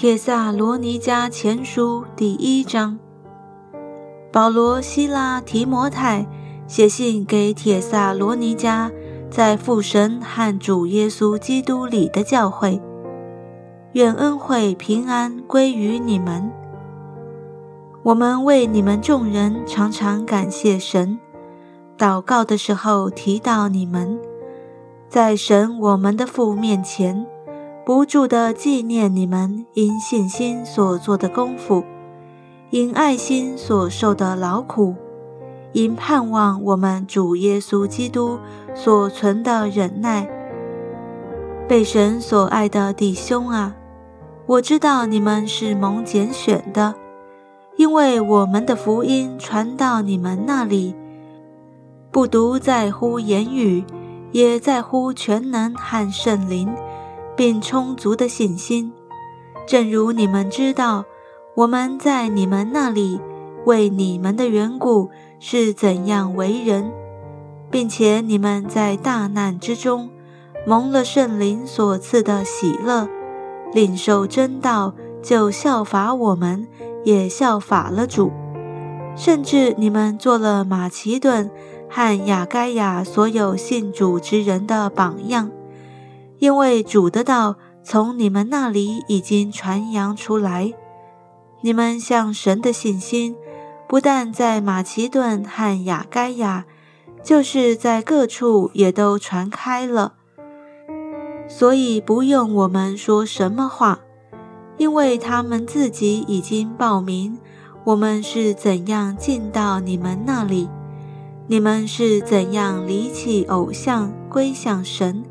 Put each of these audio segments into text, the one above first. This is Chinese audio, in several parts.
帖萨罗尼迦前书第一章，保罗、希拉、提摩太写信给帖萨罗尼迦，在父神和主耶稣基督里的教会，愿恩惠平安归于你们。我们为你们众人常常感谢神，祷告的时候提到你们，在神我们的父面前。不住地纪念你们因信心所做的功夫，因爱心所受的劳苦，因盼望我们主耶稣基督所存的忍耐。被神所爱的弟兄啊，我知道你们是蒙拣选的，因为我们的福音传到你们那里，不独在乎言语，也在乎全能和圣灵。并充足的信心，正如你们知道，我们在你们那里为你们的缘故是怎样为人，并且你们在大难之中蒙了圣灵所赐的喜乐，领受真道，就效法我们，也效法了主，甚至你们做了马其顿和亚该亚所有信主之人的榜样。因为主的道从你们那里已经传扬出来，你们向神的信心不但在马其顿和亚该亚，就是在各处也都传开了。所以不用我们说什么话，因为他们自己已经报名，我们是怎样进到你们那里，你们是怎样离弃偶像归向神。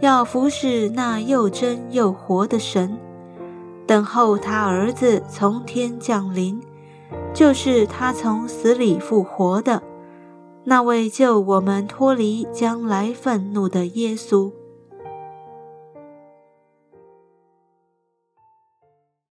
要服侍那又真又活的神，等候他儿子从天降临，就是他从死里复活的那位救我们脱离将来愤怒的耶稣。